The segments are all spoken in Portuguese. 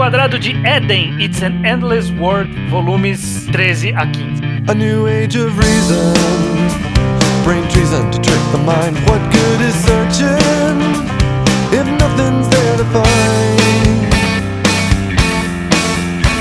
Quadrado de Eden, It's an Endless World, volumes 13 a 15. A new age of reason. Brain treason to trick the mind. What good is searching if nothing's there to find?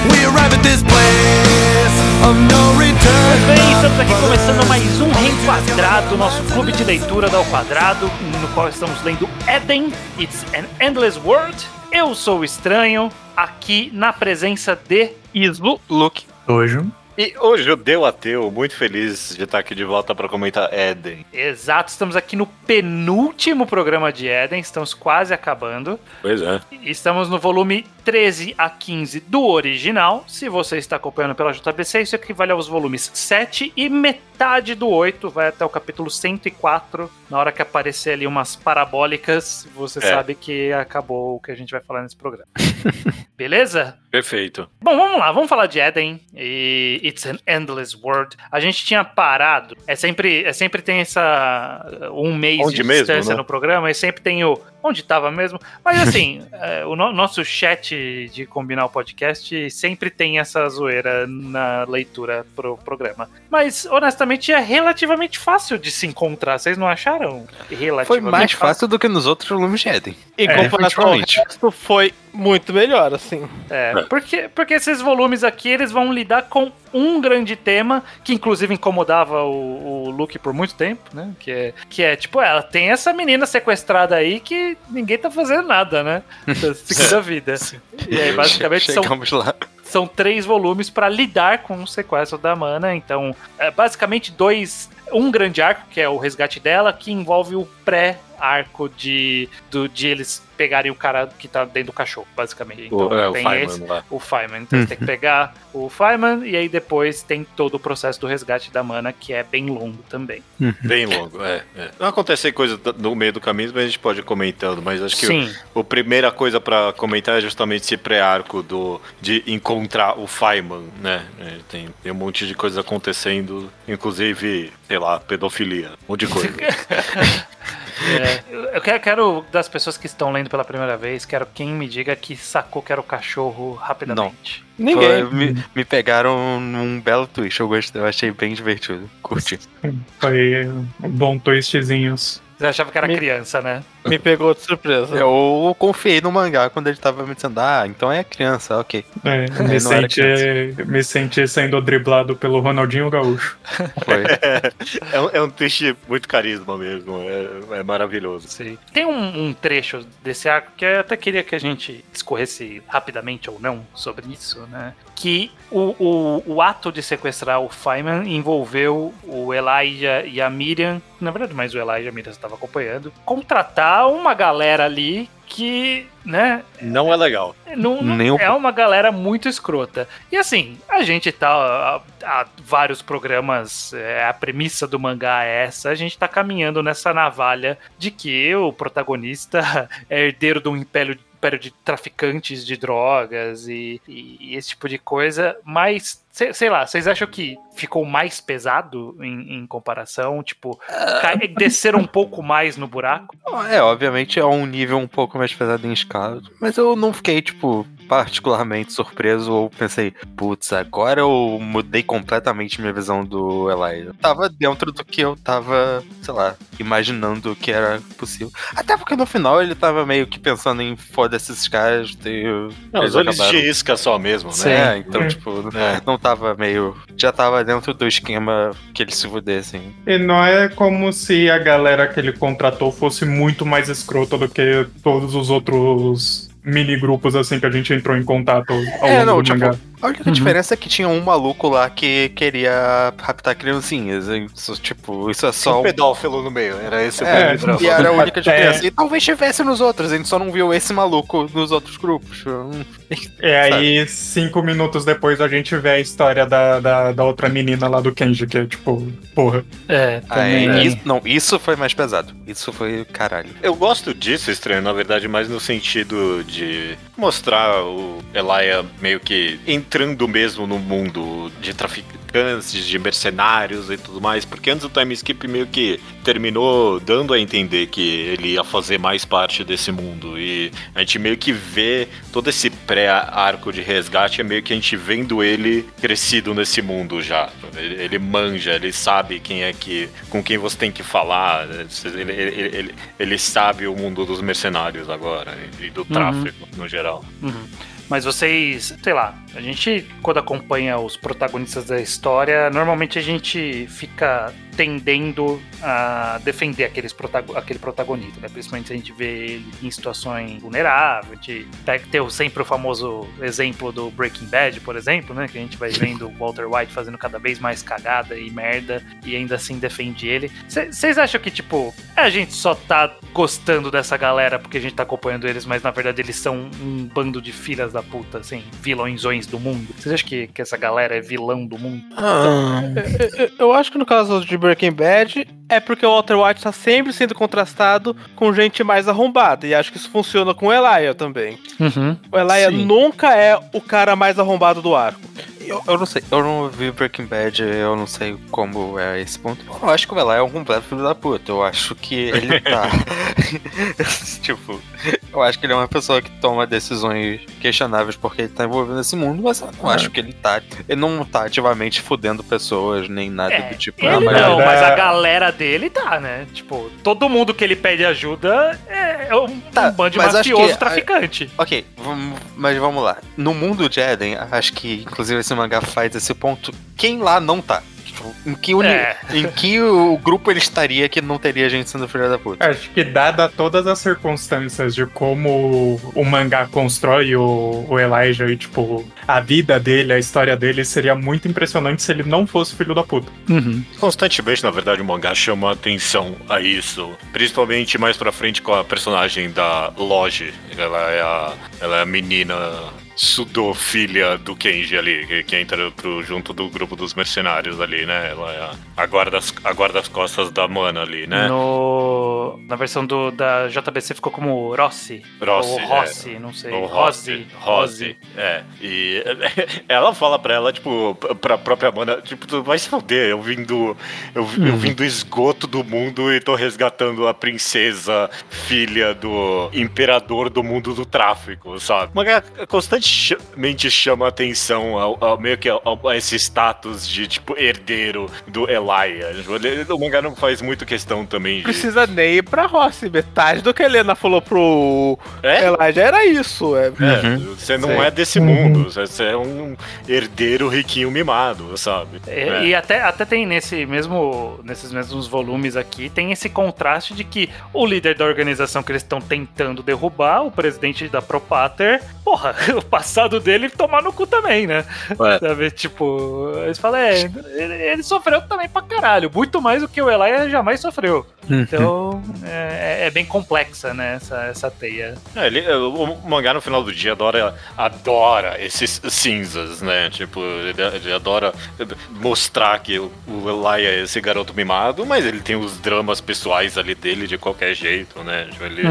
We arrive at this place of no return. Bem, estamos aqui começando mais um Reenquadrado, nosso clube de leitura da Ao Quadrado, no qual estamos lendo Eden, It's an Endless World. Eu sou o Estranho, aqui na presença de Islo, Luke. Hoje. E o judeu ateu, muito feliz de estar aqui de volta para comentar Éden. Exato, estamos aqui no penúltimo programa de Eden, estamos quase acabando. Pois é. Estamos no volume 13 a 15 do original. Se você está acompanhando pela JBC, isso equivale aos volumes 7 e metade do 8, vai até o capítulo 104. Na hora que aparecer ali umas parabólicas, você É. sabe que acabou o que a gente vai falar nesse programa. Beleza? Perfeito. Bom, vamos lá, vamos falar de Eden e It's an Endless World. A gente tinha parado, é sempre, é sempre tem essa um mês Onde de mesmo, distância né? no programa e sempre tem o onde tava mesmo. Mas assim, é, o no- nosso chat de combinar o podcast sempre tem essa zoeira na leitura pro programa. Mas honestamente é relativamente fácil de se encontrar. Vocês não acharam? Relativamente Foi mais fácil do que nos outros volumes de Eden. Em É, comparação ao definitivamente. resto, foi muito melhor, assim. É, porque, porque esses volumes aqui, eles vão lidar com um grande tema, que inclusive incomodava o, o Luke por muito tempo, né? Que é, que é, tipo, ela tem essa menina sequestrada aí que ninguém tá fazendo nada, né? Da segunda vida. E aí, basicamente, são Chegamos lá. são três volumes para lidar com o sequestro da Mana. Então, é basicamente dois. Um grande arco, que é o resgate dela, que envolve o pré-arco de, do, de eles pegarem o cara que tá dentro do cachorro, basicamente. Então, o, é, o tem Feynman esse, lá. o Feynman. Então, você tem que pegar o Feynman e aí depois tem todo o processo do resgate da Mana, que é bem longo também. Bem longo, é. é. Não acontecem coisas do- no meio do caminho, mas a gente pode ir comentando. Mas acho que Sim. o, a primeira coisa pra comentar é justamente esse pré-arco do de encontrar o Feynman, né? É, Tem, tem um monte de coisa acontecendo, inclusive, sei lá, pedofilia, um monte de coisa. É, eu quero, quero, das pessoas que estão lendo pela primeira vez, quero quem me diga que sacou que era o cachorro rapidamente. Ninguém. Foi- me, me pegaram num belo twist. Eu gostei, eu achei bem divertido. Curti. Foi um bom twistzinhos. Você achava que era Me- criança, né? Me pegou de surpresa. Eu confiei no mangá quando ele tava me dizendo, ah, então é criança, ok. É, me, era senti, me senti sendo driblado pelo Ronaldinho Gaúcho. Foi. é, um, é um twist muito carisma mesmo, é, é maravilhoso. Sim. Tem um, um trecho desse arco que eu até queria que a gente discorresse rapidamente ou não sobre isso, né? Que o, o, o ato de sequestrar o Feynman envolveu o Elijah e a Miriam, na verdade, mais o Elijah e a Miriam estava acompanhando, contratar uma galera ali que, né, Não é legal. não, não- Nem é uma galera muito escrota. E assim, a gente tá há, há vários programas, é, a premissa do mangá é essa, a gente tá caminhando nessa navalha de que o protagonista é herdeiro de um império, império de traficantes de drogas e, e esse tipo de coisa, mas. Sei, sei lá, vocês acham que ficou mais pesado em, em comparação? Tipo, cai- desceram um pouco mais no buraco? É, obviamente é um nível um pouco mais pesado em escala, mas eu não fiquei, tipo, particularmente surpreso ou pensei, putz, agora eu mudei completamente minha visão do Elijah. Tava dentro do que eu tava, sei lá, imaginando que era possível. Até porque no final ele tava meio que pensando em foda-se esses caras, e Não, eles os olhos acabaram- de isca só mesmo, né? É, então, É. tipo, É. não tava meio. Já tava dentro do esquema que ele se fudesse. assim. E não é como se a galera que ele contratou fosse muito mais escrota do que todos os outros mini-grupos assim que a gente entrou em contato ao É, longo não, do tipo, mangá. A única diferença é que tinha um maluco lá que queria raptar criancinhas. Isso, tipo, isso é Só um pedófilo no meio, era esse o É, problema. e era a única Até- diferença. E talvez tivesse nos outros, a gente só não viu esse maluco nos outros grupos. É, aí cinco minutos depois a gente vê a história da, da, da outra menina lá do Kenji, que é tipo, porra. É, Aí, também. isso- não, isso foi mais pesado. Isso foi caralho. Eu gosto disso, estranho, na verdade, mais no sentido de mostrar o Elia meio que em- entrando mesmo no mundo de traficantes, de mercenários e tudo mais, porque antes o time skip meio que terminou dando a entender que ele ia fazer mais parte desse mundo e a gente meio que vê todo esse pré-arco de resgate é meio que a gente vendo ele crescido nesse mundo já. Ele, ele manja, ele sabe quem é que com quem você tem que falar, ele, ele, ele, ele sabe o mundo dos mercenários agora e do tráfico no geral. Uhum. Mas vocês, sei lá, a gente, quando acompanha os protagonistas da história, normalmente a gente fica tendendo a defender aqueles protago aquele protagonista, né? Principalmente se a gente vê ele em situações vulneráveis. A gente pega, tem sempre o famoso exemplo do Breaking Bad, por exemplo, né? Que a gente vai vendo o Walter White fazendo cada vez mais cagada e merda e ainda assim defende ele. Vocês acham que, tipo, a gente só tá gostando dessa galera porque a gente tá acompanhando eles, mas na verdade eles são um bando de filhas da puta, assim, vilõezões do mundo? Vocês acham que, que essa galera é vilão do mundo? Ah. Eu, eu acho que no caso de Breaking Bad é porque o Walter White tá sempre sendo contrastado com gente mais arrombada. E acho que isso funciona com o Elijah também. Uhum. O Sim. nunca é o cara mais arrombado do arco. Eu, eu não sei, eu não vi Breaking Bad, eu não sei como é esse ponto. Eu acho que o Eli é um completo filho da puta. Eu acho que ele tá. tipo, eu acho que ele é uma pessoa que toma decisões questionáveis porque ele tá envolvido nesse mundo, mas eu não acho que ele tá. Ele não tá ativamente fudendo pessoas, nem nada É, do tipo. Ele mas não, é- mas a galera dele tá, né? Tipo, todo mundo que ele pede ajuda é é um, Tá, um bando de mafioso que- traficante. Ok, vamos- mas vamos lá. No mundo de Eden, acho que inclusive esse mangá faz esse ponto. Quem lá não tá? Tipo, Em que, uni... É. em que o grupo ele estaria que não teria gente sendo filha da puta? Acho que dada todas as circunstâncias de como o mangá constrói o, o Elijah e, tipo, a vida dele, a história dele, seria muito impressionante se ele não fosse filho da puta. Uhum. Constantemente, na verdade, o mangá chama atenção a isso. Principalmente mais pra frente com a personagem da Loge. Ela é a, ela é a menina Sudo, filha do Kenji ali, que, que entra pro, junto do grupo dos mercenários ali, né? Ela é a, a, guarda, a guarda-costas da Mana ali, né? No, na versão do, da JBC ficou como Rossi. Rossi, Ou é. Rossi, não sei. O Rossi. Rose. É. E ela fala pra ela, tipo, pra própria Mana, tipo, tu vai se foder, eu vim do. Eu, eu vim do esgoto do mundo e tô resgatando a princesa, filha do imperador do mundo do tráfico, sabe? O mangá constantemente chama atenção ao, ao- meio que ao- a esse status de, tipo, herdeiro do Elijah. Tipo, O mangá não faz muito questão também de. Precisa nem ir pra Rossi. Metade do que a Helena falou pro É? Elijah era isso. É. É, você não Sim. é desse mundo, você é um herdeiro riquinho mimado, sabe? E, É. e até, até tem nesse mesmo, nesses mesmos volumes aqui, tem esse contraste de que o líder da organização que eles estão tentando derrubar, o presidente da Propater, porra, o passado dele tomar no cu também, né? É. Sabe, tipo, eles falam, é, ele, ele sofreu também pra caralho, muito mais do que o Elijah jamais sofreu. Então, é, é bem complexa, né, essa, essa teia. É, ele- o mangá no final do dia adora, adora esses cinzas, né? Tipo, ele, ele adora mostrar que o, o Eli é esse garoto mimado, mas ele tem os dramas pessoais ali dele de qualquer jeito, né? Tipo, ele,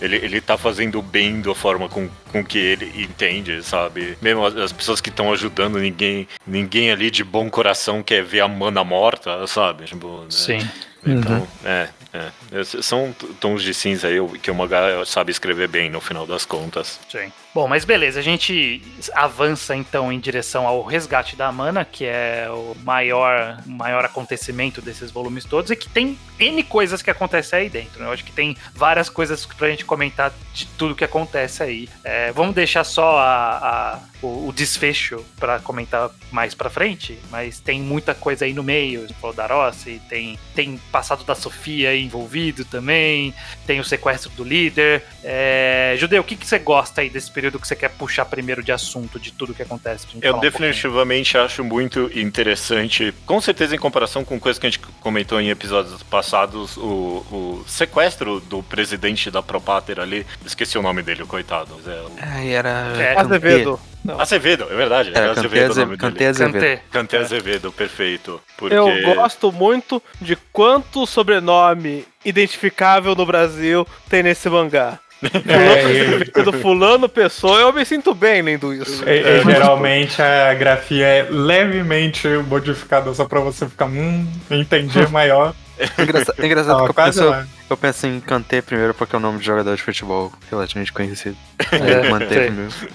ele, ele tá fazendo bem da forma com, com que ele entende, sabe? Mesmo as, as pessoas que estão ajudando, ninguém, ninguém ali de bom coração quer ver a mana morta, sabe? Tipo, né? Então, é, é. Esses São tons de cinza aí que o mangá sabe escrever bem no final das contas. Sim. Bom, mas beleza, a gente avança então em direção ao resgate da Mana, que é o maior, maior acontecimento desses volumes todos, e que tem N coisas que acontecem aí dentro. Né? Eu acho que tem várias coisas pra gente comentar de tudo que acontece aí. É, vamos deixar só a, a- o, o desfecho pra comentar mais pra frente, mas tem muita coisa aí no meio. Falou da Rossi, tem, tem passado da Sofia envolvido também, tem o sequestro do líder. É, Judeu, o que, que você gosta aí desse período que você quer puxar primeiro de assunto, de tudo que acontece? pra gente Eu falar um definitivamente acho muito interessante, com certeza em comparação com coisas que a gente comentou em episódios passados, o, o sequestro do presidente da Propater ali. Esqueci o nome dele, o coitado. é o- Ai, era. É, Azevedo. Não. Azevedo, é verdade. Era é Cantei Azevedo o nome Azevedo. Azevedo, perfeito. Porque... Eu gosto muito de quanto sobrenome identificável no Brasil tem nesse mangá. É, e- do fulano pessoa, eu me sinto bem lendo isso. e- e geralmente a grafia é levemente modificada só pra você ficar, hum, entendi maior. É engraçado, é engraçado que eu penso, lá. eu penso em Kanté primeiro porque é o nome de jogador de futebol relativamente conhecido. É, manteve sei. mesmo.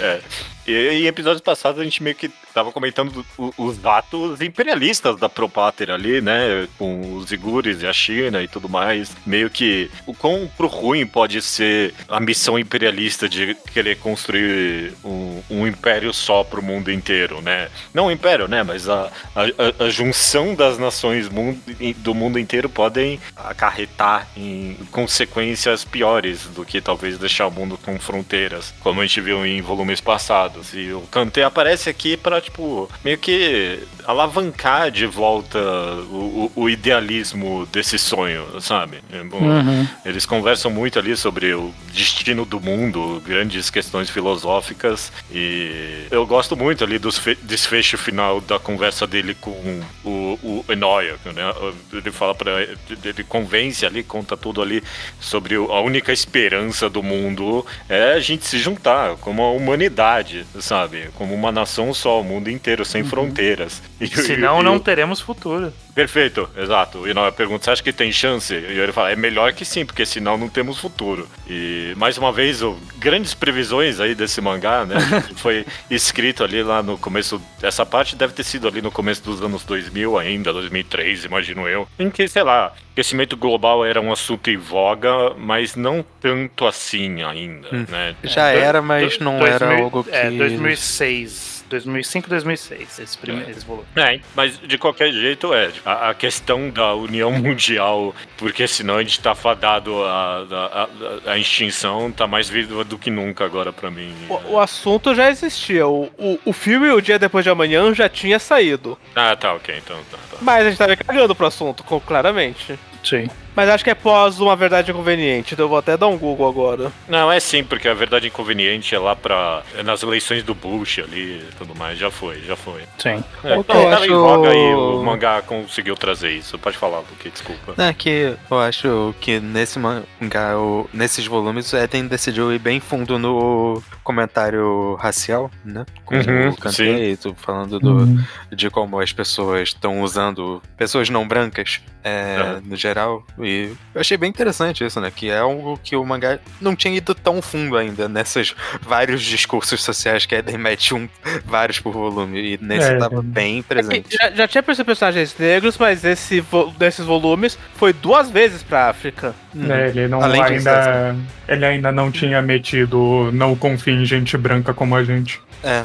É. E em episódios passados a gente meio que tava comentando os atos imperialistas da Propáter ali, né? Com os Igures e a China e tudo mais. Meio que o quão pro ruim pode ser a missão imperialista de querer construir um, um império só pro mundo inteiro, né? Não um império, né? Mas a, a, a- junção das nações mun- do mundo inteiro podem acarretar em consequências piores do que talvez deixar o mundo com fronteiras, como a gente viu em volumes passados. E o Kanté aparece aqui para tipo, meio que alavancar de volta o, o- o idealismo desse sonho, sabe? É, Uhum. eles conversam muito ali sobre o destino do mundo, grandes questões filosóficas, e eu gosto muito ali do fe- desfecho final da conversa dele com o, o Enoia, né? Ele fala para ele convence ali, conta tudo ali sobre a única esperança do mundo é a gente se juntar como a humanidade, sabe? Como uma nação só, o mundo inteiro, sem fronteiras. Senão e- não e- teremos futuro. Perfeito, exato. E não, eu pergunto, você acha que tem chance? E ele fala, é melhor que sim, porque senão não temos futuro. E mais uma vez, o, grandes previsões aí desse mangá, né? Foi escrito ali lá no começo. Essa parte deve ter sido ali no começo dos anos 2000 ainda, 2003, imagino eu. Em que, sei lá, aquecimento global era um assunto em voga, mas não tanto assim ainda, né? Já É, era, mas não 2000 era algo que. É, 2006. 2005, 2006, esse primeiro esse volume. É, mas de qualquer jeito é. A, a questão da união mundial, porque senão a gente tá fadado à a, a, a extinção, tá mais viva do que nunca agora pra mim. O, o assunto já existia. O, o, o filme O Dia Depois de Amanhã já tinha saído. Ah, tá, ok, então tá. tá. Mas a gente tava cagando pro assunto, com- claramente. Sim. Mas acho que é pós uma verdade inconveniente, então eu vou até dar um Google agora. Não, é sim, porque a verdade inconveniente é lá pra. É nas eleições do Bush ali e tudo mais. Já foi, já foi. Sim. É, O que eu tava em acho- voga e o mangá conseguiu trazer isso. Pode falar, Luke, desculpa. É que eu acho que nesse mangá, nesses volumes, o Eden decidiu ir bem fundo no comentário racial, né? Com Uhum, o Kanté sim. e tudo falando do, de como as pessoas estão usando pessoas não brancas é, no geral. E eu achei bem interessante isso, né? Que é algo que o mangá não tinha ido tão fundo ainda nesses vários discursos sociais que Eden mete um, vários por volume. E nesse É, tava é. bem presente. Já, já tinha personagens negros, mas esse vo- desses volumes foi duas vezes pra África. É, ele não Além disso, ainda. Ele ainda não tinha metido não confia em gente branca como a gente. É.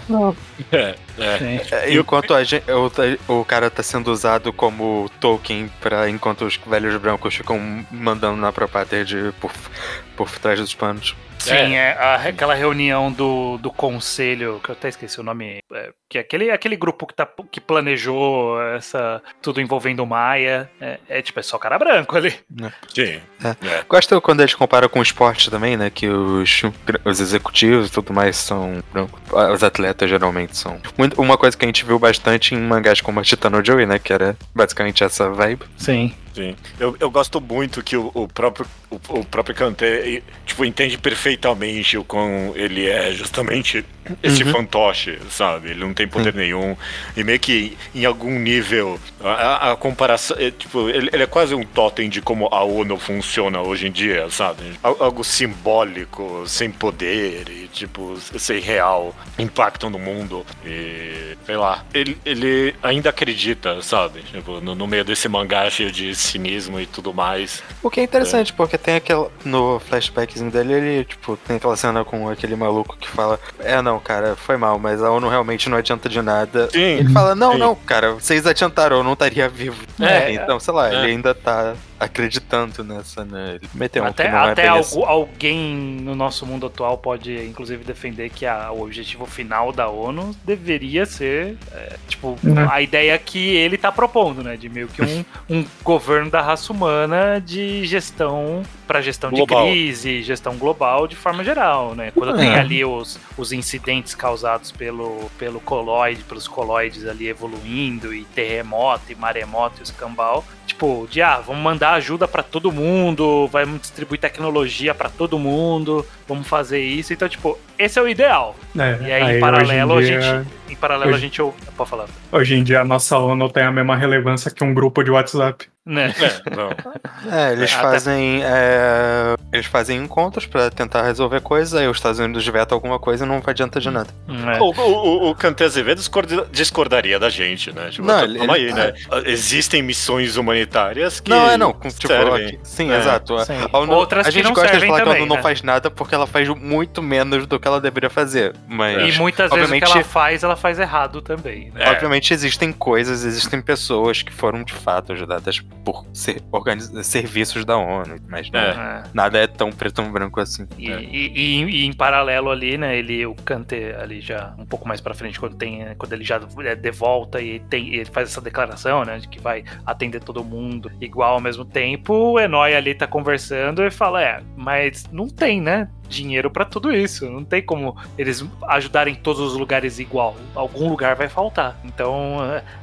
É, é. É, Enquanto a gente, o, o cara tá sendo usado como token para enquanto os velhos brancos ficam mandando na Propater de por, por trás dos panos. Sim, é, a- aquela reunião do, do conselho, que eu até esqueci o nome, é, que é aquele, aquele grupo que, tá, que planejou essa tudo envolvendo o Maia, é, é tipo, é só cara branco ali. Sim. Gosto quando eles comparam com o esporte também, né? Que os, os executivos e tudo mais são brancos. Os atletas geralmente são. Uma coisa que a gente viu bastante em mangás como a Titano Joey, né? Que era basicamente essa vibe. Sim. Sim. Eu, eu gosto muito que o, o próprio o, o próprio Kanté tipo, entende perfeitamente o quão ele é justamente esse fantoche, sabe? Ele não tem poder nenhum. E meio que em algum nível a, a- comparação. É, tipo, ele, ele é quase um totem de como a ONU funciona hoje em dia, sabe? Al- Algo simbólico, sem poder e tipo, sem real impacto no mundo. E sei lá. Ele, ele ainda acredita, sabe? Tipo, no, no meio desse mangá cheio de cinismo e tudo mais. O que é interessante, porque tem aquela. No flashbackzinho dele, ele, tipo, tem aquela cena com aquele maluco que fala: É, não, cara, foi mal, mas a ONU realmente não adianta de nada. Sim. Ele fala: Não, Sim. não, cara, vocês adiantaram, eu não estaria vivo. É. então, sei lá, É. ele ainda tá acreditando nessa, né? Ele meteu um até que não é até bem algu- assim. alguém no nosso mundo atual pode, inclusive, defender que a- o objetivo final da ONU deveria ser, é, tipo, Né. a ideia que ele tá propondo, né? De meio que um, um governo da raça humana de gestão para gestão Global. de crise, gestão global de forma geral, né? Quando tem É. ali os, os incidentes causados pelo, pelo coloide, pelos coloides ali evoluindo, e terremoto, e maremoto, e escambau, tipo, de ah, vamos mandar dar ajuda pra todo mundo, vamos distribuir tecnologia pra todo mundo, vamos fazer isso. Então, tipo, esse é o ideal. É, E aí, em hoje em paralelo, dia- a gente. Em paralelo, a hoje- gente. ou- Pode falar. Hoje em dia a nossa ONU tem a mesma relevância que um grupo de WhatsApp. Né? É, não. É, eles fazem. é, eles fazem encontros pra tentar resolver coisas, aí os Estados Unidos vetam alguma coisa e não adianta de nada. É. O, o, o Kanté Azevedo discorda- discordaria da gente, né? Tipo, Não, tá- ele- calma aí, ele- né? Existem missões humanitárias que. não, é não. com- Tipo, servem. aqui- sim, É, exato. sim. A ONU- Outras a que gente não gosta de falar que a também, ONU não né? faz nada porque ela faz muito menos do que ela deveria fazer. Mas. E muitas vezes o obviamente- que ela faz, ela faz errado também. Né? É. Obviamente existem coisas, existem pessoas que foram de fato ajudadas por ser, organiz- serviços da ONU, mas É. Nada é tão preto e branco assim. E, e- e- e em paralelo ali, né, ele, o Kanté ali já um pouco mais pra frente, quando tem, quando ele já é de volta e tem, ele faz essa declaração, né, de que vai atender todo mundo igual ao mesmo tempo, o Enoi ali tá conversando e fala, é, mas não tem, né, dinheiro pra tudo isso, não tem como eles ajudarem todos os lugares igual, algum lugar vai faltar. Então,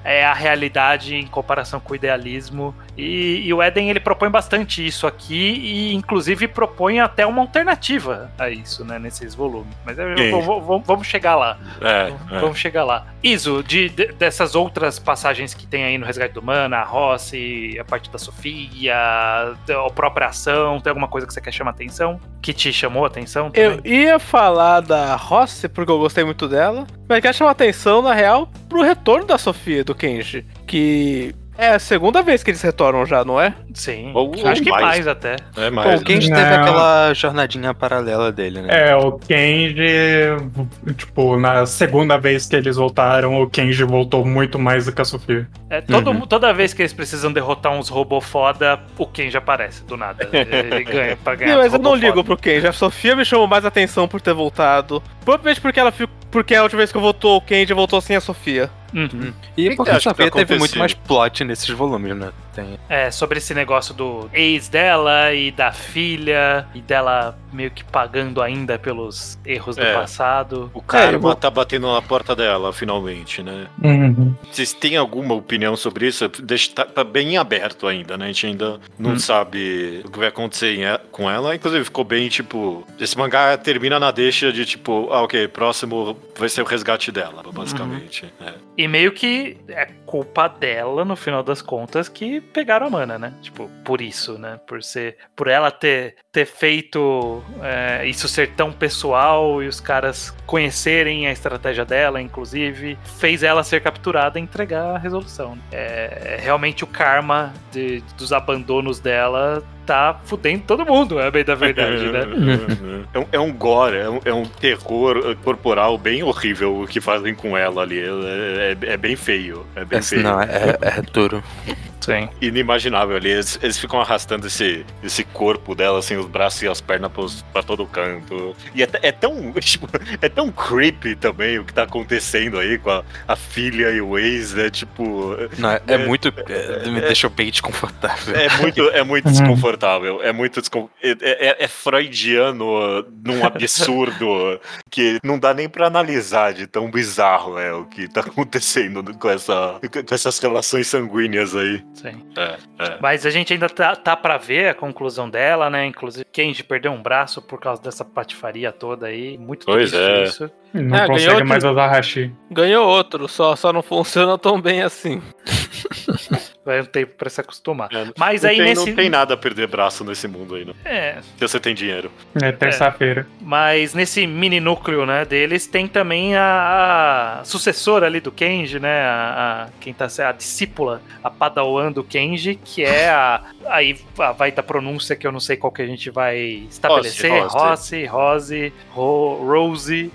é a realidade em comparação com o idealismo e, e o Eden ele propõe bastante isso aqui e inclusive propõe até uma alternativa a isso, né, nesses volumes. Mas eu- eu vou- vou- vamos chegar lá. É, é. Vamos chegar lá. Iso, de, de- dessas outras passagens que tem aí no Resgate do Mana, a Rossi, a parte da Sofia, a própria ação, tem alguma coisa que você quer chamar atenção? Que te chamou a atenção? Eu também? ia falar da Rossi, porque eu gostei muito dela, mas quero chamar atenção, na real, pro retorno da Sofia do Kenji. Que é a segunda vez que eles retornam já, não é? Sim. Ou- Acho ou que mais. mais, até. É mais. o Kenji Não. teve aquela jornadinha paralela dele, né? É, o Kenji, tipo, na segunda vez que eles voltaram, o Kenji voltou muito mais do que a Sofia. É, todo, Uhum. Toda vez que eles precisam derrotar uns robôs foda, o Ken já aparece, do nada. Ele ganha pra ganhar. Não, mas eu não robô ligo foda. pro Kenji. A Sofia me chamou mais atenção por ter voltado. Provavelmente porque ela ficou. Porque a última vez que eu voltou, o Kenji voltou sem a Sofia. Uhum. E que porque que teve muito mais plot nesses volumes, né? Tem... É, sobre esse negócio do ex dela e da filha, e dela meio que pagando ainda pelos erros do É. passado. O karma É, eu tá batendo na porta dela, finalmente, né? Vocês têm alguma opinião sobre isso? Deixa, tá, tá bem aberto ainda, né? A gente ainda não Hum. sabe o que vai acontecer em- com ela. Inclusive, ficou bem, tipo... Esse mangá termina na deixa de, tipo... Ah, ok, próximo vai ser o resgate dela, basicamente. É. E meio que é culpa dela, no final das contas, que pegaram a mana, né? Tipo, por isso, né? Por ser. Por ela ter, ter feito é, isso ser tão pessoal e os caras conhecerem a estratégia dela, inclusive, fez ela ser capturada e entregar a resolução. É, realmente o karma de- dos abandonos dela tá fudendo todo mundo, é bem da verdade, né? É um, é um gore, é um, é um terror corporal bem horrível o que fazem com ela ali. É, é- é bem feio. É bem feio. não, é, é duro. Sim. Inimaginável ali. Eles, eles ficam arrastando esse, esse corpo dela, assim, os braços e as pernas pros, pra todo canto. E é, é tão. Tipo, é tão creepy também o que tá acontecendo aí com a, a filha e o ex, né? Tipo. Não, é, É- muito. é- me deixou bem desconfortável. É muito, é muito Uhum. desconfortável. É muito descon... é, é- é freudiano num absurdo que não dá nem pra analisar de tão bizarro é o que tá acontecendo com, essa, com essas relações sanguíneas aí. Sim. É, é. Mas a gente ainda tá, tá para ver a conclusão dela, né? Inclusive, Kenji perdeu um braço por causa dessa patifaria toda aí. Muito Pois triste é. isso. Não Ah, consegue mais usar hashi. Ganhou outro, só, só não funciona tão bem assim. Vai um tempo pra se acostumar. É, Mas não aí tem, nesse. não tem nada a perder braço nesse mundo aí, não. É, Se você tem dinheiro. É terça-feira. mas nesse mini núcleo, né, deles tem também a, a sucessora ali do Kenji, né? A, a- quem tá sendo a discípula, a Padawan do Kenji, que é a. Aí a- vai da pronúncia que eu não sei qual que a gente vai estabelecer. Rose. Rose, Rose, Ro, Rose.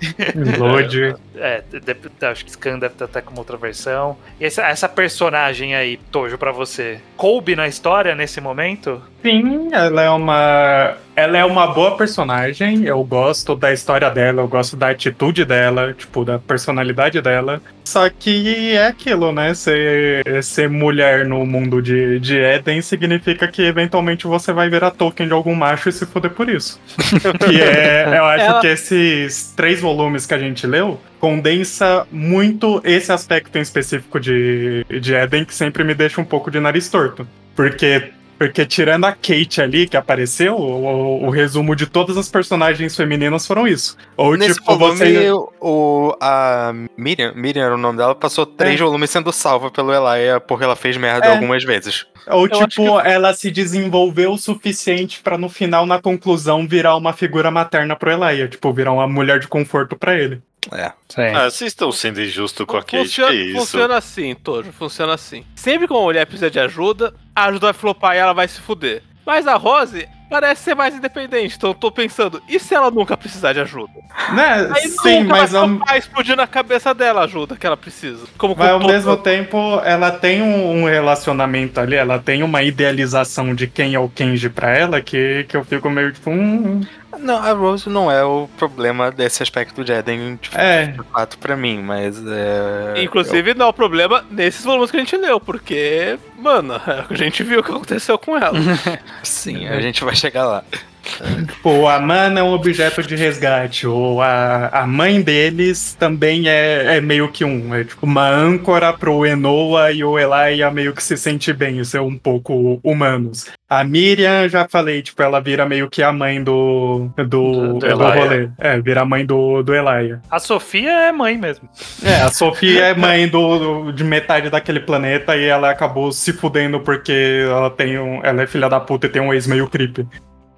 Load. É, de- de- acho que Scan deve ter até como outra versão. E essa, essa personagem aí, Tojo, pra você, coube na história nesse momento? Sim, ela é uma. Ela é uma boa personagem. Eu gosto da história dela, eu gosto da atitude dela, tipo, da personalidade dela. Só que é aquilo, né? Ser, ser mulher no mundo de, de Eden significa que eventualmente você vai virar token de algum macho e se fuder por isso. que é. Eu acho Ela- que esses três volumes que a gente leu condensa muito esse aspecto em específico de, de Eden que sempre me deixa um pouco de nariz torto. Porque Porque tirando a Kate ali que apareceu, o, o resumo de todas as personagens femininas foram isso. Ou Nesse tipo, volume, você. o, a Miriam, Miriam era o nome dela, passou três É. volumes sendo salva pelo Elia porque ela fez merda É. algumas vezes. Ou acho tipo, ela se desenvolveu o suficiente pra no final, na conclusão, virar uma figura materna pro Elaia. Tipo, virar uma mulher de conforto pra ele. É. Sim. Ah, vocês estão sendo injustos com a Kate, funciona, que isso? funciona assim, Tojo, funciona assim. Sempre que uma mulher precisa de ajuda, a ajuda vai flopar e ela vai se fuder. Mas a Rose parece ser mais independente, então eu tô pensando, e se ela nunca precisar de ajuda? Né? Aí Sim, nunca mas vai ao, flopar, explodir na cabeça dela a ajuda que ela precisa. Como com mas ao todo- mesmo tempo, ela tem um, um relacionamento ali, ela tem uma idealização de quem é o Kenji pra ela, que, que eu fico meio tipo. Hum, Não, a Rose não é o problema desse aspecto de Eden, de é. fato, pra mim, mas é. Inclusive, não é o problema nesses volumes que a gente leu, porque, mano, a gente viu o que aconteceu com ela. eu- sim, a gente vai chegar lá. Tipo, a Mana é um objeto de resgate, ou a, a mãe deles também é, é meio que um. É tipo uma âncora pro Enoa e o Elaia meio que se sente bem, ser um pouco humanos. A Miriam, já falei, tipo, ela vira meio que a mãe do. do, Do- do rolê. É, vira a mãe do, do Elaia. A Sofia é mãe mesmo. É, a Sofia é mãe do, do- de metade daquele planeta e ela acabou se fudendo porque ela tem um. Ela é filha da puta e tem um ex meio creepy.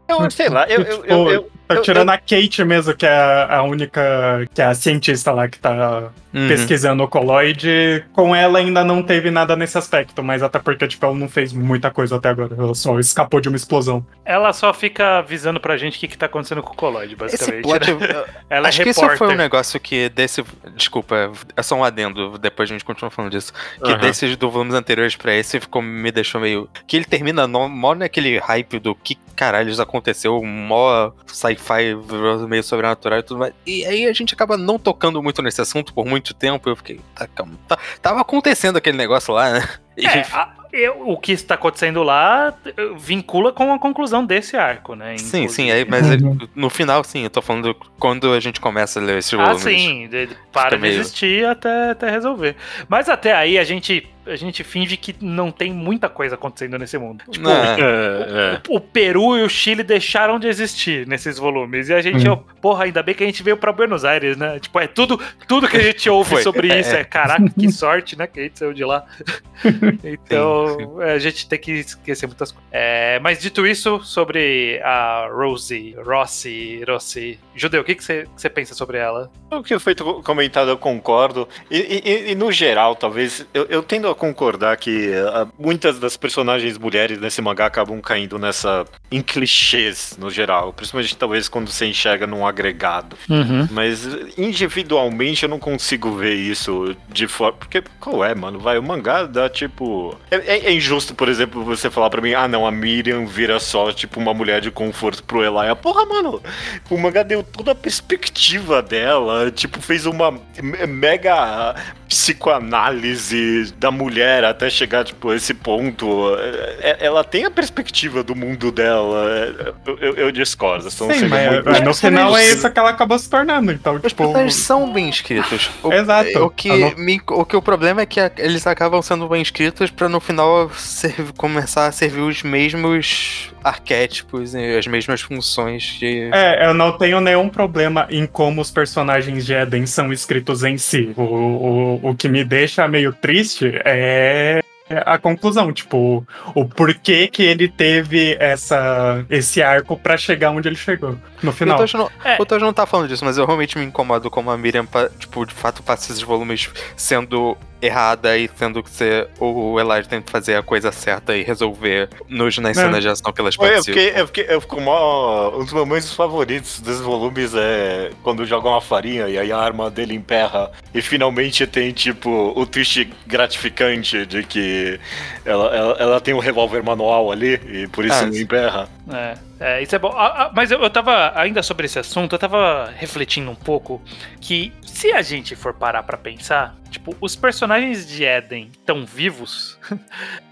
Eu sei lá, eu, eu, eu, eu- Eu- tirando a Kate mesmo, que é a, única. que é a cientista lá que tá Uhum. pesquisando o coloide. Com ela ainda não teve nada nesse aspecto, mas até porque, tipo, ela não fez muita coisa até agora. Ela só escapou de uma explosão. Ela só fica avisando pra gente o que, que tá acontecendo com o Colloid, Esse basicamente. plot, né? eu- Ela acho é que isso repórter. foi um negócio que desse. Desculpa, é só um adendo, depois a gente continua falando disso. Que Aham. desses do volumes anteriores pra esse ficou, me deixou meio. Que ele termina no, mó naquele hype do que caralhos aconteceu, mó sci-fi meio sobrenatural e tudo mais. E aí a gente acaba não tocando muito nesse assunto por muito tempo. Eu fiquei, tá, calma. Tá- tava acontecendo aquele negócio lá, né? E- É, a- eu- o que está acontecendo lá vincula com a conclusão desse arco, né? Sim, inclusive. sim, aí, mas ele- no final, sim, eu tô falando quando a gente começa a ler esses Ah, volumes. sim, de- para de meio- existir até, até resolver. Mas até aí a gente, a gente finge que não tem muita coisa acontecendo nesse mundo. Tipo, Não, é. É, é. o Peru e o Chile deixaram de existir nesses volumes. E a gente, Hum. ó, porra, ainda bem que a gente veio pra Buenos Aires, né? Tipo, é tudo, tudo que a gente ouve Foi. sobre isso. É. É, caraca, que sorte, né? Que a gente saiu de lá. Então, é, a gente tem que esquecer muitas coisas. É, mas dito isso, sobre a Rosie, Rossi, Rossi. Judeu, o que você pensa sobre ela? O que foi comentado, eu concordo. E, e- e, no geral, talvez, eu, eu tendo a concordar que ah, muitas das personagens mulheres nesse mangá acabam caindo nessa. em clichês, no geral. Principalmente, talvez, quando você enxerga num agregado. Mas individualmente eu não consigo ver isso de forma. Porque qual é, mano? Vai, o mangá dá tipo. É, é- é injusto, por exemplo, você falar pra mim, ah não, a Miriam vira só tipo uma mulher de conforto pro Elaia. Porra, mano! O mangá deu toda a perspectiva dela, tipo, fez uma me- mega psicoanálise da mulher até chegar, tipo, a esse ponto. É- é- Ela tem a perspectiva do mundo dela. É, Eu, eu- eu discordo. Sim, mas, muito- mas no final é isso que ela acabou se tornando. Então, Os tipo. personagens são bem escritos. O, Exato. O que, não- me- o que o problema é que eles acabam sendo bem escritos pra no final serv- começar a servir os mesmos arquétipos e as mesmas funções de. É, eu não tenho nenhum problema em como os personagens de Eden são escritos em si. O, o, o que me deixa meio triste é a conclusão, tipo, o porquê que ele teve essa, esse arco pra chegar onde ele chegou no O final. Tojo, não, É. o não tá falando disso, mas eu realmente me incomodo como a Miriam, tipo, de fato passa esses volumes sendo errada e tendo que ser o Elijah tenta fazer a coisa certa e resolver nos, nas É. cenas de ação que elas Pô, Eu participam. fiquei, eu fiquei, eu fico mó. Um dos momentos favoritos desses volumes é quando jogam a farinha e aí a arma dele emperra. E finalmente tem, tipo, o twist gratificante de que ela, ela, ela tem um revólver manual ali e por isso Ah, não emperra. É. É, isso é bom. Ah, ah, mas eu, eu tava, ainda sobre esse assunto, eu tava refletindo um pouco que se a gente for parar pra pensar, tipo, os personagens de Eden estão vivos.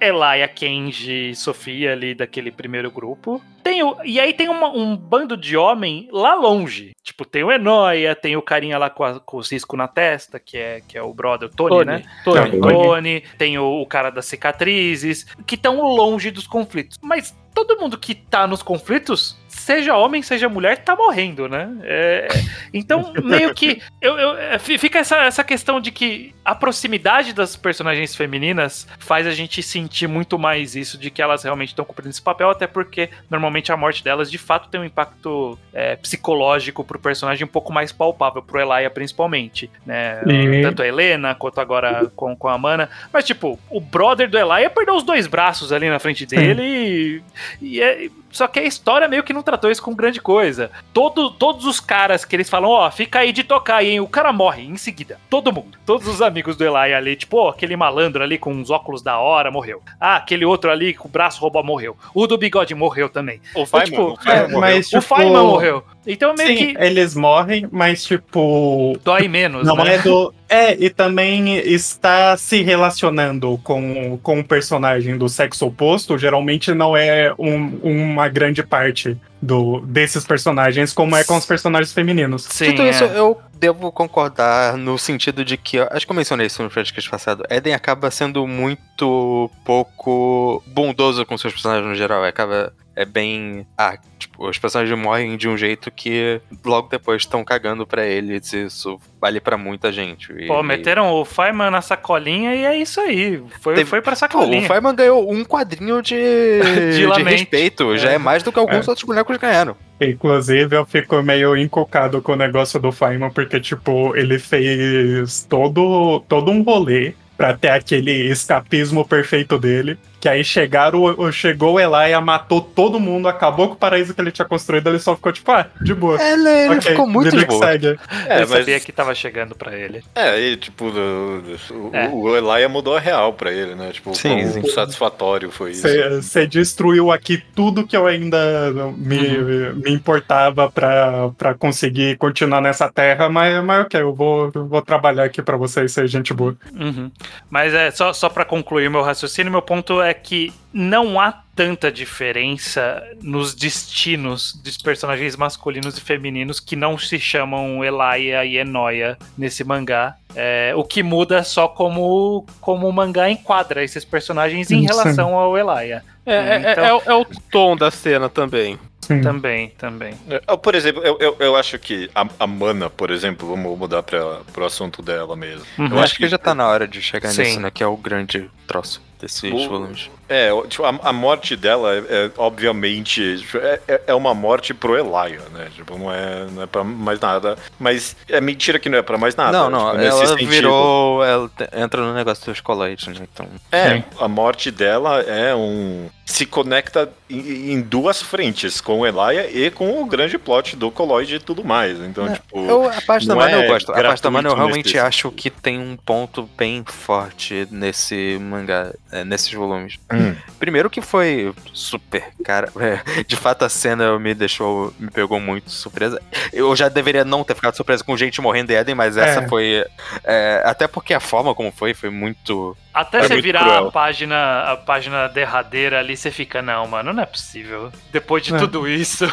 Elaia, Kenji, Sofia ali daquele primeiro grupo. Tem o, e aí tem uma- um bando de homem lá longe. Tipo, tem o Enoia, tem o carinha lá com, a- com o cisco na testa, que é, que é o brother, o Tony, né? Tony. Tem o Tony, tem o, o cara das cicatrizes, que estão longe dos conflitos. Mas todo mundo que tá nos conflitos, seja homem, seja mulher, tá morrendo, né? É, então, meio que. Eu, eu- é, fi- fica essa, essa questão de que a proximidade das personagens femininas faz a gente sentir muito mais isso, de que elas realmente estão cumprindo esse papel, até porque normalmente a morte delas de fato tem um impacto é, psicológico pro personagem um pouco mais palpável, pro Elaia principalmente, né? Tanto a Helena quanto agora com, com a Mana. Mas, tipo, o brother do Elaia perdeu os dois braços ali na frente dele e. e é- só que a história meio que não tratou isso com grande coisa. Todo, todos os caras que eles falam, ó, fica aí de tocar aí, hein? O cara morre em seguida. Todo mundo. Todos os amigos do Elaia ali, tipo, ó, aquele malandro ali com os óculos da hora morreu. Ah, aquele outro ali com o braço rouba morreu. O do bigode morreu também. O Feynman, tipo, o Feynman É, morreu. mas, o tipo, Feynman morreu. Então meio Sim, que eles morrem, mas tipo. dói menos, Não né? é do. É, e também está se relacionando com, com o personagem do sexo oposto, geralmente não é um- uma grande parte do, desses personagens, como é com os personagens femininos. Sim, Tudo isso é. eu devo concordar no sentido de que, acho que eu mencionei isso no podcast passado, Eden acaba sendo muito pouco bondoso com seus personagens no geral. Acaba. É bem. Ah, tipo, os personagens morrem de um jeito que logo depois estão cagando pra eles. e Isso vale pra muita gente. E- Pô, meteram o Feynman na sacolinha e é isso aí. Foi, Teve- foi pra Pô, o sacolinha. Feynman ganhou um quadrinho de, de, lamente. respeito. Já é mais do que alguns É. outros ganharam. Inclusive, eu fico meio encucado com o negócio do Feynman, porque, tipo, ele fez todo, todo um rolê pra ter aquele escapismo perfeito dele. Que aí chegaram, chegou o Elaia, matou todo mundo, acabou com o paraíso que ele tinha construído, ele só ficou tipo, ah, de boa. Ele, ele Ok, ficou muito de boa. segue. É, Ele mas sabia que tava chegando pra ele. É, e tipo, o, É. o Elaia mudou a real pra ele, né? Tipo, Sim, sim. satisfatório foi isso. Você destruiu aqui tudo que eu ainda me, Uhum. me importava pra, pra conseguir continuar nessa terra, mas, mas ok, eu vou, eu vou trabalhar aqui pra vocês ser gente boa. Uhum. Mas é só, só para concluir meu raciocínio, meu ponto é que não há tanta diferença nos destinos dos personagens masculinos e femininos que não se chamam Elaia e Enoia nesse mangá. É, o que muda é só como, como o mangá enquadra esses personagens em Sim. relação ao Elaia. É, é- Então- é o- é o tom da cena também. Sim. Também, também. É, ah, Por exemplo, eu, eu, eu acho que a, a Mana, por exemplo, vamos mudar para pro assunto dela mesmo. Uhum. Eu acho que já tá na hora de chegar Sim. nisso, né? Que é o grande troço desses O- volumes. É, tipo, a, a morte dela é, é, obviamente tipo, é, é- é uma morte pro Elaia, né? Tipo, não é, não é pra mais nada. Mas é mentira que não é pra mais nada. não, não, tipo, ela sentido. virou. Ela entra no negócio dos coloides, né? Então. É, Sim. a morte dela é um. Se conecta em, em duas frentes, com o Elaia e com o grande plot do Colloid e tudo mais. Então, É, tipo. Eu, a parte da Mana é eu gosto. A parte da Mana eu realmente acho que tem um ponto bem forte nesse mangá, é, nesses volumes. Hum. Primeiro que foi super, cara. é, de fato a cena me deixou, me pegou muito surpresa. Eu já deveria não ter ficado surpresa com gente morrendo em Eden, mas essa É. foi. é, até porque a forma como foi, foi muito. Até É você muito virar cruel. a página, a página derradeira ali, você fica, não, mano, não é possível. Depois de É. tudo isso.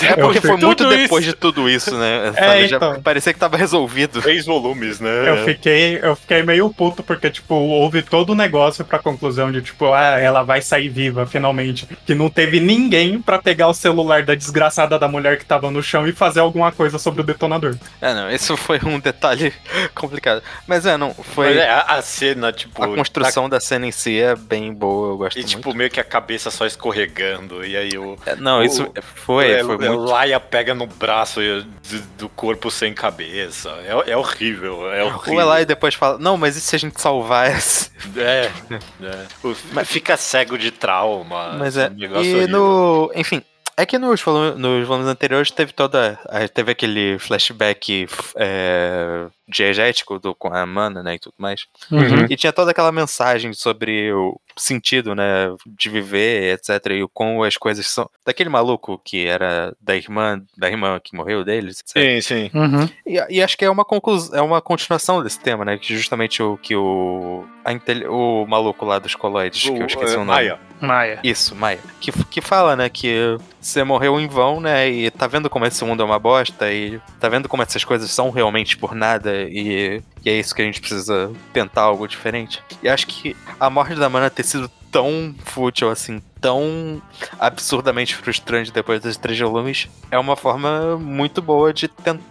É porque foi muito isso. depois de tudo isso, né? É, já então. parecia que tava resolvido. Três volumes, né? Eu fiquei, eu fiquei meio puto porque, tipo, houve todo o negócio pra conclusão de, tipo, ah, ela vai sair viva, finalmente. Que não teve ninguém pra pegar o celular da desgraçada da mulher que tava no chão e fazer alguma coisa sobre o detonador. É, não, isso foi um detalhe complicado. Mas é, não, foi. Mas é, a, a cena, tipo. A construção da cena em si é bem boa, eu gosto E, muito. tipo, meio que a cabeça só escorregando. E aí o. É, não, isso o- foi, é, foi o muito. Laia pega no braço do, do corpo sem cabeça. É, é horrível. É horrível. O Eli depois fala, não, mas e se a gente salvar esse? É, é. O- Fica cego de trauma. Mas é. E horrível. no. Enfim, É que nos, nos volumes anteriores teve toda. Teve aquele flashback é, diegético do, com a mana, né? E tudo mais. Uhum. E tinha toda aquela mensagem sobre o sentido, né? De viver, etc. E o como as coisas são. Daquele maluco que era da irmã, da irmã que morreu deles, etc. Sim, sim. Uhum. E, e acho que é uma conclusão, é uma continuação desse tema, né? Que justamente o que o. a intel- o maluco lá dos coloides, que eu esqueci o, é, nome. Maia. Maia. Isso, Maia. Que, que fala, né, que você morreu em vão, né, e tá vendo como esse mundo é uma bosta, e tá vendo como essas coisas são realmente por nada, e, e é isso que a gente precisa tentar algo diferente. E acho que a morte da Mana ter sido tão fútil, assim, tão absurdamente frustrante depois dos três volumes, é uma forma muito boa de,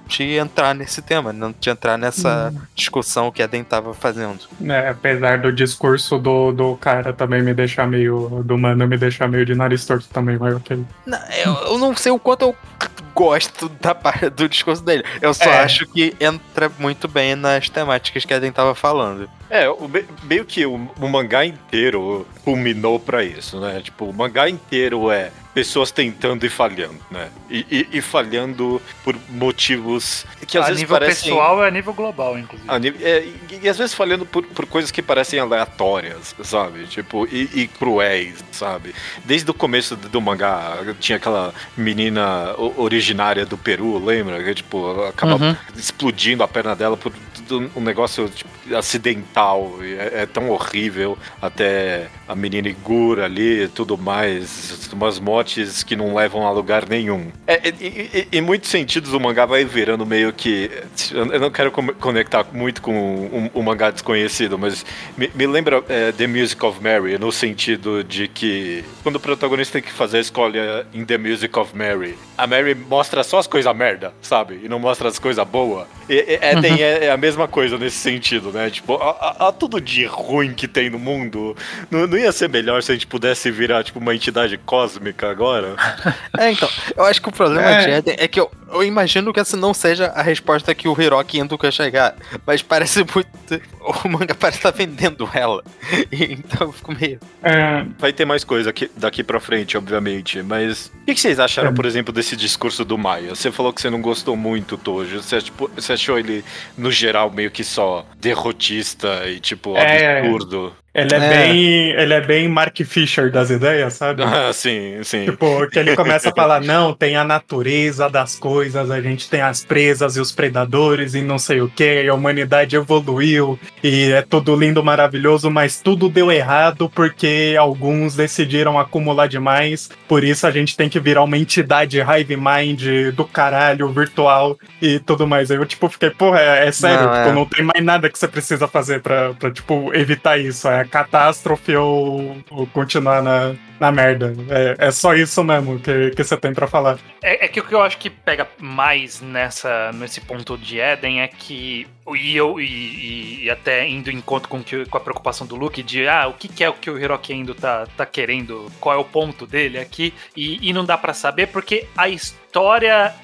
de entrar nesse tema, não de entrar nessa discussão que a Den tava fazendo. É, apesar do discurso do, do cara também me deixar meio. do mano me deixar meio de nariz torto também, mas ok. Não, eu, eu não sei o quanto eu gosto da parte do discurso dele. Eu só É. acho que entra muito bem nas temáticas que a Eden tava falando. É, o me- meio que o, o mangá inteiro culminou pra isso, né? Tipo, o mangá inteiro é pessoas tentando e falhando, né? E, e- e falhando por motivos que às a vezes nível parecem... pessoal e a nível global, inclusive. a nível- é, e, e às vezes falhando por, por coisas que parecem aleatórias, sabe? Tipo, e, cruéis, sabe? Desde o começo do, do mangá, tinha aquela menina originária do Peru, lembra? Que, tipo, acaba Uhum. explodindo a perna dela por um negócio tipo, acidental. É, é tão horrível. Até a menina Igura ali e tudo mais. Umas mortes que não levam a lugar nenhum. É, e- em muitos sentidos, o mangá vai virando meio que. Eu não quero conectar muito com um, um mangá desconhecido, mas me, me lembra é, The Music of Mary, no sentido de que quando o protagonista tem que fazer a escolha em The Music of Mary, a Mary mostra só as coisas merda, sabe? E não mostra as coisas boas. E, é, tem- é- é a mesma coisa nesse sentido, né? Tipo, a, a- a tudo de ruim que tem no mundo, não, não ia ser melhor se a gente pudesse virar, tipo, uma entidade cósmica agora? É, então, eu acho que o problema É. de Eden é que eu, eu imagino que essa não seja a resposta que o Hiroki Endo quer chegar, mas parece muito. O manga parece estar vendendo ela. Então eu fico meio. É, Vai ter mais coisa aqui- daqui pra frente, obviamente, mas o que, que vocês acharam, É. por exemplo, desse discurso do Maia? Você falou que você não gostou muito, Tojo. Você, tipo, você achou ele, no geral, meio que só derrotista e, tipo, É. absurdo? Ele, é É. Bem, ele é bem Mark Fisher das ideias, sabe? Ah, sim, sim. Tipo, que ele começa a falar, não, tem a natureza das coisas, a gente tem as presas e os predadores e não sei o que, a humanidade evoluiu e é tudo lindo, maravilhoso, mas tudo deu errado porque alguns decidiram acumular demais, por isso a gente tem que virar uma entidade hive mind do caralho, virtual e tudo mais. Aí eu, tipo, fiquei, porra, é, é sério, Não, tipo, é. não tem mais nada que você precisa fazer pra, pra tipo, evitar isso, é catástrofe ou, ou continuar na, na merda. É, é só isso mesmo que, que você tem pra falar. É, é que o que eu acho que pega mais nessa, nesse ponto de Eden é que. E eu, e, e- até indo em encontro com, que- com a preocupação do Luke, de ah, o que, que é o que o Hiroki Endo tá, tá querendo, qual é o ponto dele aqui, e, e não dá pra saber porque a história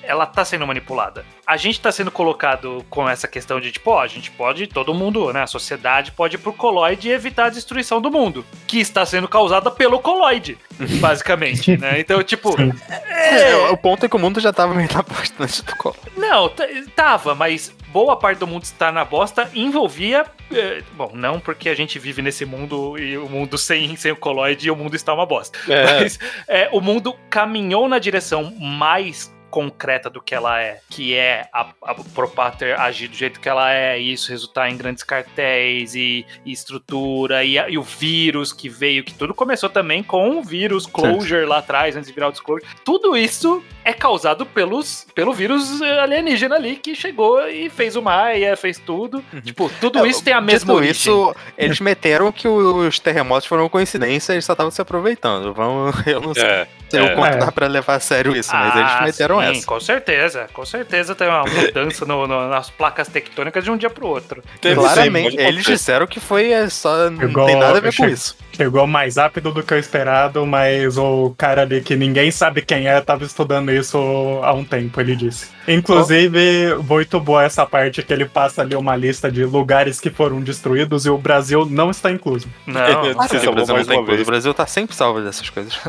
ela tá sendo manipulada. A gente tá sendo colocado com essa questão de tipo, ó, a gente pode, todo mundo, né, a sociedade pode ir pro coloide e evitar a destruição do mundo, que está sendo causada pelo coloide, basicamente, né? Então, tipo, Sim. É, o ponto é que o mundo já tava meio na bosta antes do colo. Não, tava, mas boa parte do mundo estar na bosta envolvia. Eh, bom, não porque a gente vive nesse mundo e o mundo sem, sem o coloide e o mundo está uma bosta. É. Mas é, o mundo caminhou na direção mais concreta do que ela é, que é a, a Propater agir do jeito que ela é, e isso resultar em grandes cartéis e, e estrutura, e, a- e o vírus que veio, que tudo começou também com o vírus Closure lá atrás, antes de virar o Disclosure. Tudo isso é causado pelos, pelo vírus eh, alienígena ali que chegou e fez o Maia, fez tudo. Tipo, tudo isso tem a mesma Dito origem. isso, eles meteram que os terremotos foram coincidência, eles só estavam se aproveitando. Vamos, eu não sei, É, sei o é. quanto É. dá pra levar a sério isso, mas eles meteram Ah, sim, essa. Com certeza, com certeza tem uma mudança no- no- nas placas tectônicas de um dia pro outro. Teve Claramente, sim, eles ser. disseram que foi é, só. Não tem nada a ver com isso. Chegou mais rápido do que eu esperado, mas o cara ali que ninguém sabe quem é tava estudando isso há um tempo, ele disse. Inclusive, muito boa essa parte que ele passa ali uma lista de lugares que foram destruídos e o Brasil não está incluso. Não, que o Brasil, não uma coisa. vez. o Brasil tá sempre salvo dessas coisas.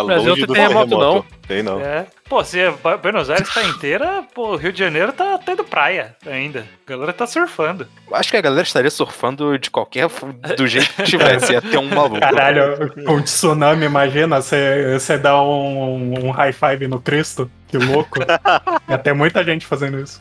Tá Brasil longe não do tem terremoto, terremoto. Tem não. É. Pô, se a Buenos Aires tá inteira, pô, o Rio de Janeiro tá tendo praia ainda. A galera tá surfando. Acho que a galera estaria surfando de qualquer. do jeito que tivesse. Ia ter um maluco. Caralho, com tsunami, imagina, você dá um, um high five no Cristo. Que louco. Ia ter muita gente fazendo isso.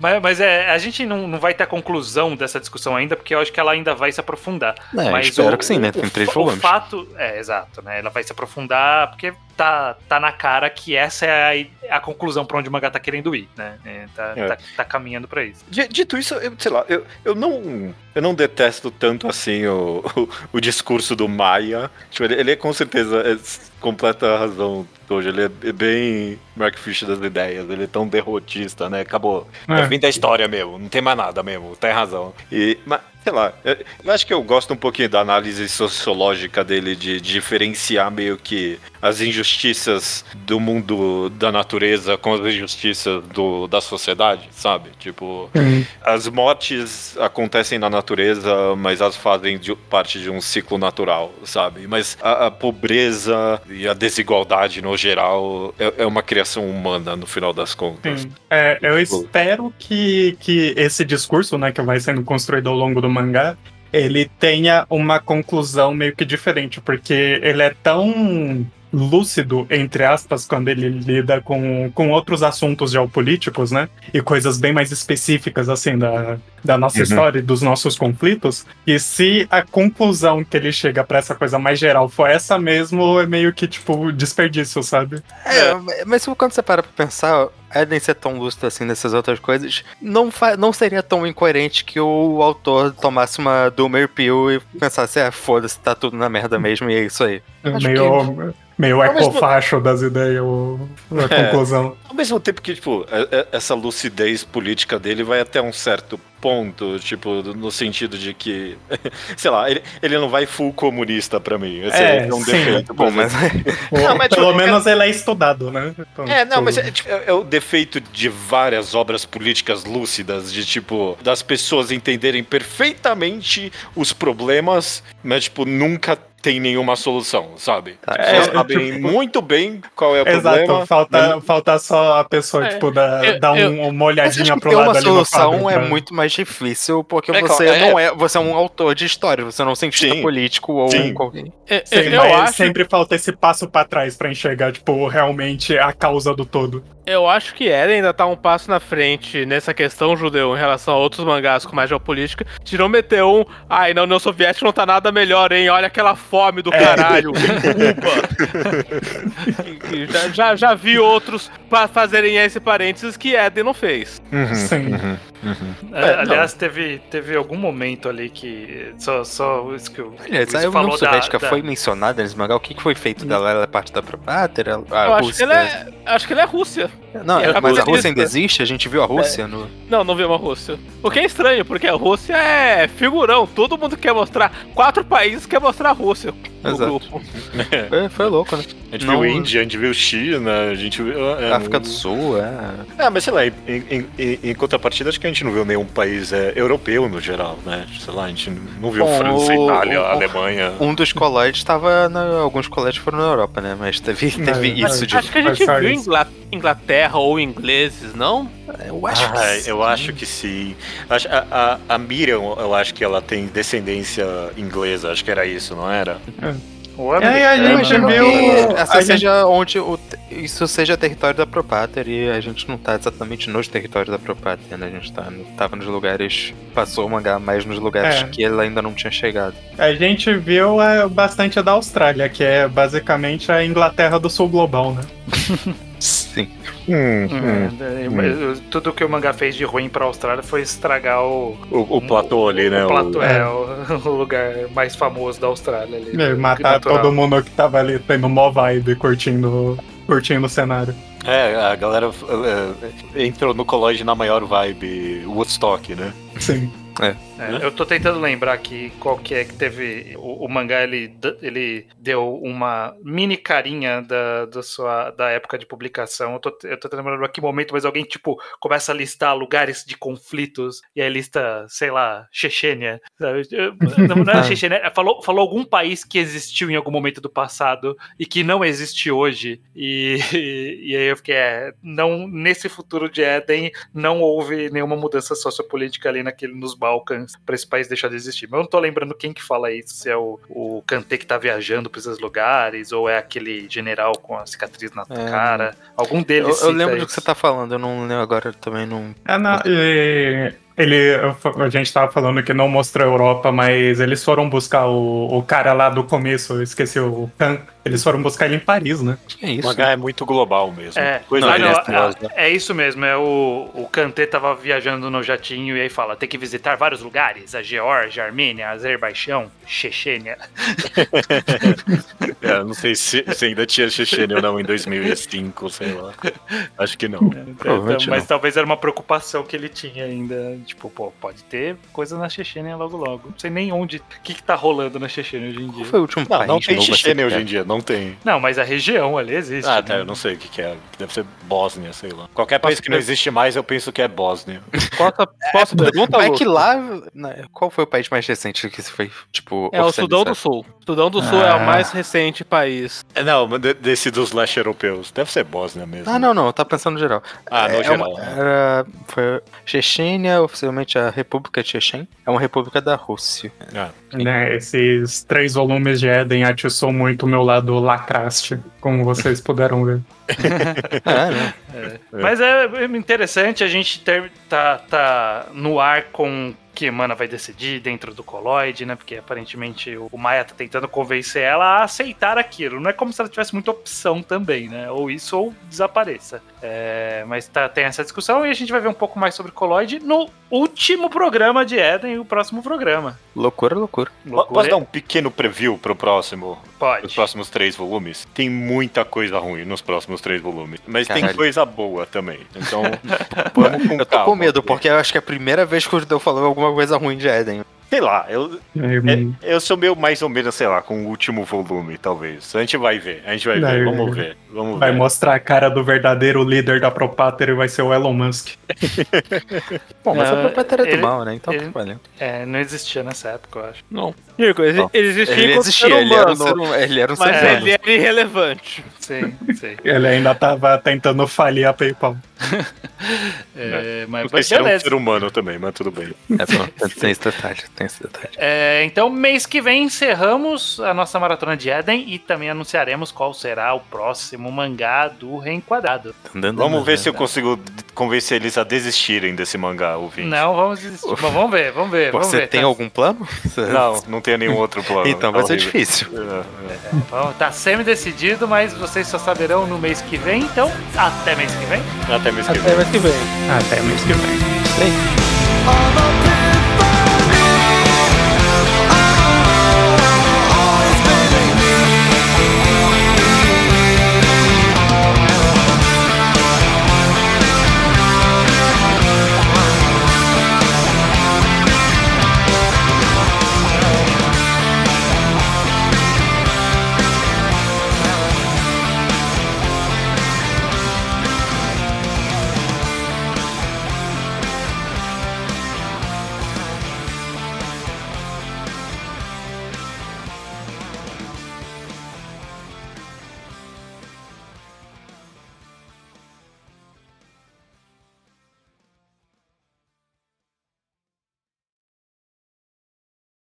Mas, mas é, a gente não, não vai ter a conclusão dessa discussão ainda, porque eu acho que ela ainda vai se aprofundar. É, mas espero que sim, né? Tem o, três o volumes. fato. É, exato, né? Ela vai se aprofundar, porque tá, tá na cara que essa é a, a conclusão pra onde o mangá tá querendo ir, né? É, tá, É. Tá, tá caminhando pra isso. Dito isso, eu, sei lá, eu, eu não eu não detesto tanto assim o, o, o discurso do Maia. Tipo, ele, ele é com certeza é, completa razão hoje. Ele é bem Mark Fisher das ideias. Ele é tão derrotista, né? Acabou. É, É. fim da história mesmo. Não tem mais nada mesmo. Tem razão. E, mas, sei lá, eu, eu acho que eu gosto um pouquinho da análise sociológica dele de diferenciar meio que as injustiças do mundo da natureza com as injustiças do, da sociedade, sabe? Tipo, Hum, as mortes acontecem na natureza, mas elas fazem de- parte de um ciclo natural, sabe? Mas a, a pobreza e a desigualdade no geral é, é uma criação humana no final das contas. É, eu espero que, que esse discurso, né, que vai sendo construído ao longo do mangá, ele tenha uma conclusão meio que diferente, porque ele é tão lúcido, entre aspas, quando ele lida com, com outros assuntos geopolíticos, né? E coisas bem mais específicas, assim, da, da nossa Uhum. história e dos nossos conflitos. E se a conclusão que ele chega pra essa coisa mais geral for essa mesmo, é meio que, tipo, desperdício, sabe? É, mas quando você para pra pensar, Eden ser tão lúcido assim nessas outras coisas, não, fa- não seria tão incoerente que o autor tomasse uma Doomer Pill e pensasse, é, foda-se, tá tudo na merda mesmo, e é isso aí. Acho meio meio mesmo- ecofacho das ideias, o- a É. conclusão. Ao mesmo tempo que, tipo, é- é- essa lucidez política dele vai até um certo ponto, tipo, no sentido de que, sei lá, ele, ele não vai full comunista pra mim. Esse É, é, um sim. defeito. Bom, mas Não, mas, pelo tipo, menos ele é estudado, né? Então, É, não, tipo, mas é, tipo, é- é o defeito de várias obras políticas lúcidas, de tipo, das pessoas entenderem perfeitamente os problemas, mas, tipo, nunca tem nenhuma solução, sabe? Tá. As pessoas É, sabem tipo- muito bem qual é o Exato, problema. falta, falta só a pessoa, É, tipo, dar, eu- dar um- eu- uma olhadinha pro lado uma ali no solução quadro, é pra- muito mais difícil, porque É, você é. não é. Você é um autor de história, você não é um cientista Sim. político ou Sim. qualquer. É, Sim, eu, acho, sempre falta esse passo pra trás pra enxergar, tipo, realmente a causa do todo. eu acho que Eren ainda tá um passo na frente nessa questão, Judeu, em relação a outros mangás com mais geopolítica, de não meter um, ai, na União Soviética não tá nada melhor, hein? Olha aquela fome do É. caralho já, já, já vi outros pra fazerem esse parênteses que Eden não fez. Uhum, Sim. uhum, uhum. É, É, aliás, teve, teve algum momento ali que. Só, só isso que o Aliás, Luiz a União Soviética da- foi mencionada nesse mangá. O que que foi feito dela? Ela é parte da Propátria? A eu acho que, é, acho que ele é Rússia. Não, é mas a. Rússia ainda existe? A gente viu a Rússia no. Não, não vi uma Rússia. O que é estranho, porque a Rússia é figurão. Todo mundo quer mostrar. Quatro países quer mostrar a Rússia no Exato. grupo. Foi, foi louco, né? A gente Não- viu Índia, a gente viu China, a gente viu. é, África do Sul, é. É, mas sei lá, em, em- em- em contrapartida, acho que a gente não viu nenhum país é, europeu no geral, né? Sei lá, a gente não viu Bom, França, o- Itália, o- Alemanha. Um dos colóides estava. Alguns colóides foram na Europa, né? Mas teve, teve Mas- isso de. Acho que a Mas gente viu isso. Ingla- Inglaterra ou ingleses, não? Eu acho que. Ah, sim. eu acho que sim. A, a, a Miriam, eu acho que ela tem descendência inglesa, acho que era isso, não era? O E aí a gente viu- que essa a gente- seja onde o, isso seja território da Propáter e a gente não tá exatamente nos territórios da Propáter, né? A gente tá, no- tava nos lugares. Passou o mangá mais nos lugares É. que ela ainda não tinha chegado. A gente viu é, bastante da Austrália, que é basicamente a Inglaterra do Sul global, né? Sim. Hum, É, mas Tudo que o mangá fez de ruim pra Austrália foi estragar o. O, o platô ali, né? O platô, o- é, o, o lugar mais famoso da Austrália ali. É, matar natural. todo mundo que tava ali tendo mó vibe, curtindo, curtindo o cenário. É, a galera é, entrou no colégio na maior vibe Woodstock, né? Sim. É. É, eu tô tentando lembrar aqui qual que é que teve. O, o mangá ele, ele deu uma mini carinha da, da sua da época de publicação. Eu tô, eu tô tentando lembrar que momento, mas alguém, tipo, começa a listar lugares de conflitos e aí lista, sei lá, Chechênia. Não, não era Ah. Chechênia, falou, falou algum país que existiu em algum momento do passado e que não existe hoje. E, e aí eu fiquei, é, não, nesse futuro de Éden, não houve nenhuma mudança sociopolítica ali naquele, nos Balcãs pra esse país deixar de existir. Mas eu não tô lembrando quem que fala isso, se é o, o Kanté que tá viajando pra esses lugares, ou é aquele general com a cicatriz na É, cara. Algum Eu, deles eu cita lembro do que você tá falando, eu não lembro agora também não. É, não, e- ele, eu a gente tava falando que não mostrou a Europa, mas eles foram buscar o, o cara lá do começo, eu esqueci o Khan. Eles foram buscar ele em Paris, né? É O isso? mangá é muito global mesmo. É, Coisa de não, Westeros, né? é, é isso mesmo. É o, o Kanté tava viajando no jatinho e aí fala: tem que visitar vários lugares: a Geórgia, a Armênia, a Azerbaijão, Chechênia. É, não sei se, se ainda tinha Chechênia ou não em 2005, sei lá. Acho que não. Provavelmente mas não. talvez era uma preocupação que ele tinha ainda. Tipo, pô, pode ter coisa na Chechênia logo logo. Não sei nem onde. O que, que tá rolando na Chechênia hoje em Qual dia. foi o último Não, país não tem Chechênia hoje em dia, não tem. Não, mas a região ali existe. Ah, né? tá, eu não sei o que, que é. Deve ser Bósnia, sei lá. Qualquer país que não existe mais, eu penso que é Bósnia. Posso, posso pergunta, Mas é Lu? que lá. né, Qual foi o país mais recente que foi, tipo. É o Sudão do? Sul. Sudão do Sul é Ah. o mais recente país. É, não, desse dos leste europeus. Deve ser Bósnia mesmo. Ah, não, não, tá pensando no geral. Ah, no É geral. uma- né? era, foi Chechênia, oficialmente a República de Chechen, é uma república da Rússia. Ah, Né, Esses três volumes de Eden atiçou muito o meu lado lacraste, como vocês puderam ver. É, né? Mas é interessante a gente ter, tá, tá no ar com que Mana vai decidir dentro do Coloide, né? Porque aparentemente o Maia tá tentando convencer ela a aceitar aquilo. Não é como se ela tivesse muita opção também, né? Ou isso ou desapareça. É, mas tá, tem essa discussão e a gente vai ver um pouco mais sobre Coloide no último programa de Eden, o próximo programa. Loucura, loucura. Po- Posso dar um pequeno preview pro próximo? Pode. Os próximos três volumes? Tem muita coisa ruim nos próximos três volumes. Mas tem Caralho. coisa boa também. Então, vamos com Eu tô calma. com medo, porque eu acho que é a primeira vez que o Judeu falou alguma coisa ruim de Eden. Sei lá, eu, E- é- eu sou meio mais ou menos, sei lá, com o último volume, talvez. A gente vai ver, a gente vai ver, vamos ver, vamos Vai ver. mostrar a cara do verdadeiro líder da Propáter e vai ser o Elon Musk. Bom, mas É, a proprietária é ele- do mal, né? Então ele- tá valendo. É, não existia nessa época, eu acho. Não. Chico, ele, Não. ele existia Ele existia, ser ele era um humano, ser hum- ele era um ser mas humano. ele era irrelevante. Sim, sim. Ele ainda tava tentando falir a PayPal. É, mas Porque esse era um beleza. ser humano também, mas tudo bem. É, pronto, tem esse detalhe, tem esse detalhe. É, então, mês que vem encerramos a nossa maratona de Eden e também anunciaremos qual será o próximo mangá do Reenquadrado. Vamos ver se eu consigo convencer eles a desistirem desse mangá, ouvinte. Não, vamos desistir. Mas vamos ver, vamos ver. Vamos Você ver. tem tá, algum plano? Não, não tenho nenhum outro plano. Então Tá vai ser difícil. É, vamos- tá semi-decidido, mas vocês só saberão no mês que vem. Então, até mês que vem. é. Até mês que vem. Até mês que vem. Até mês que vem. A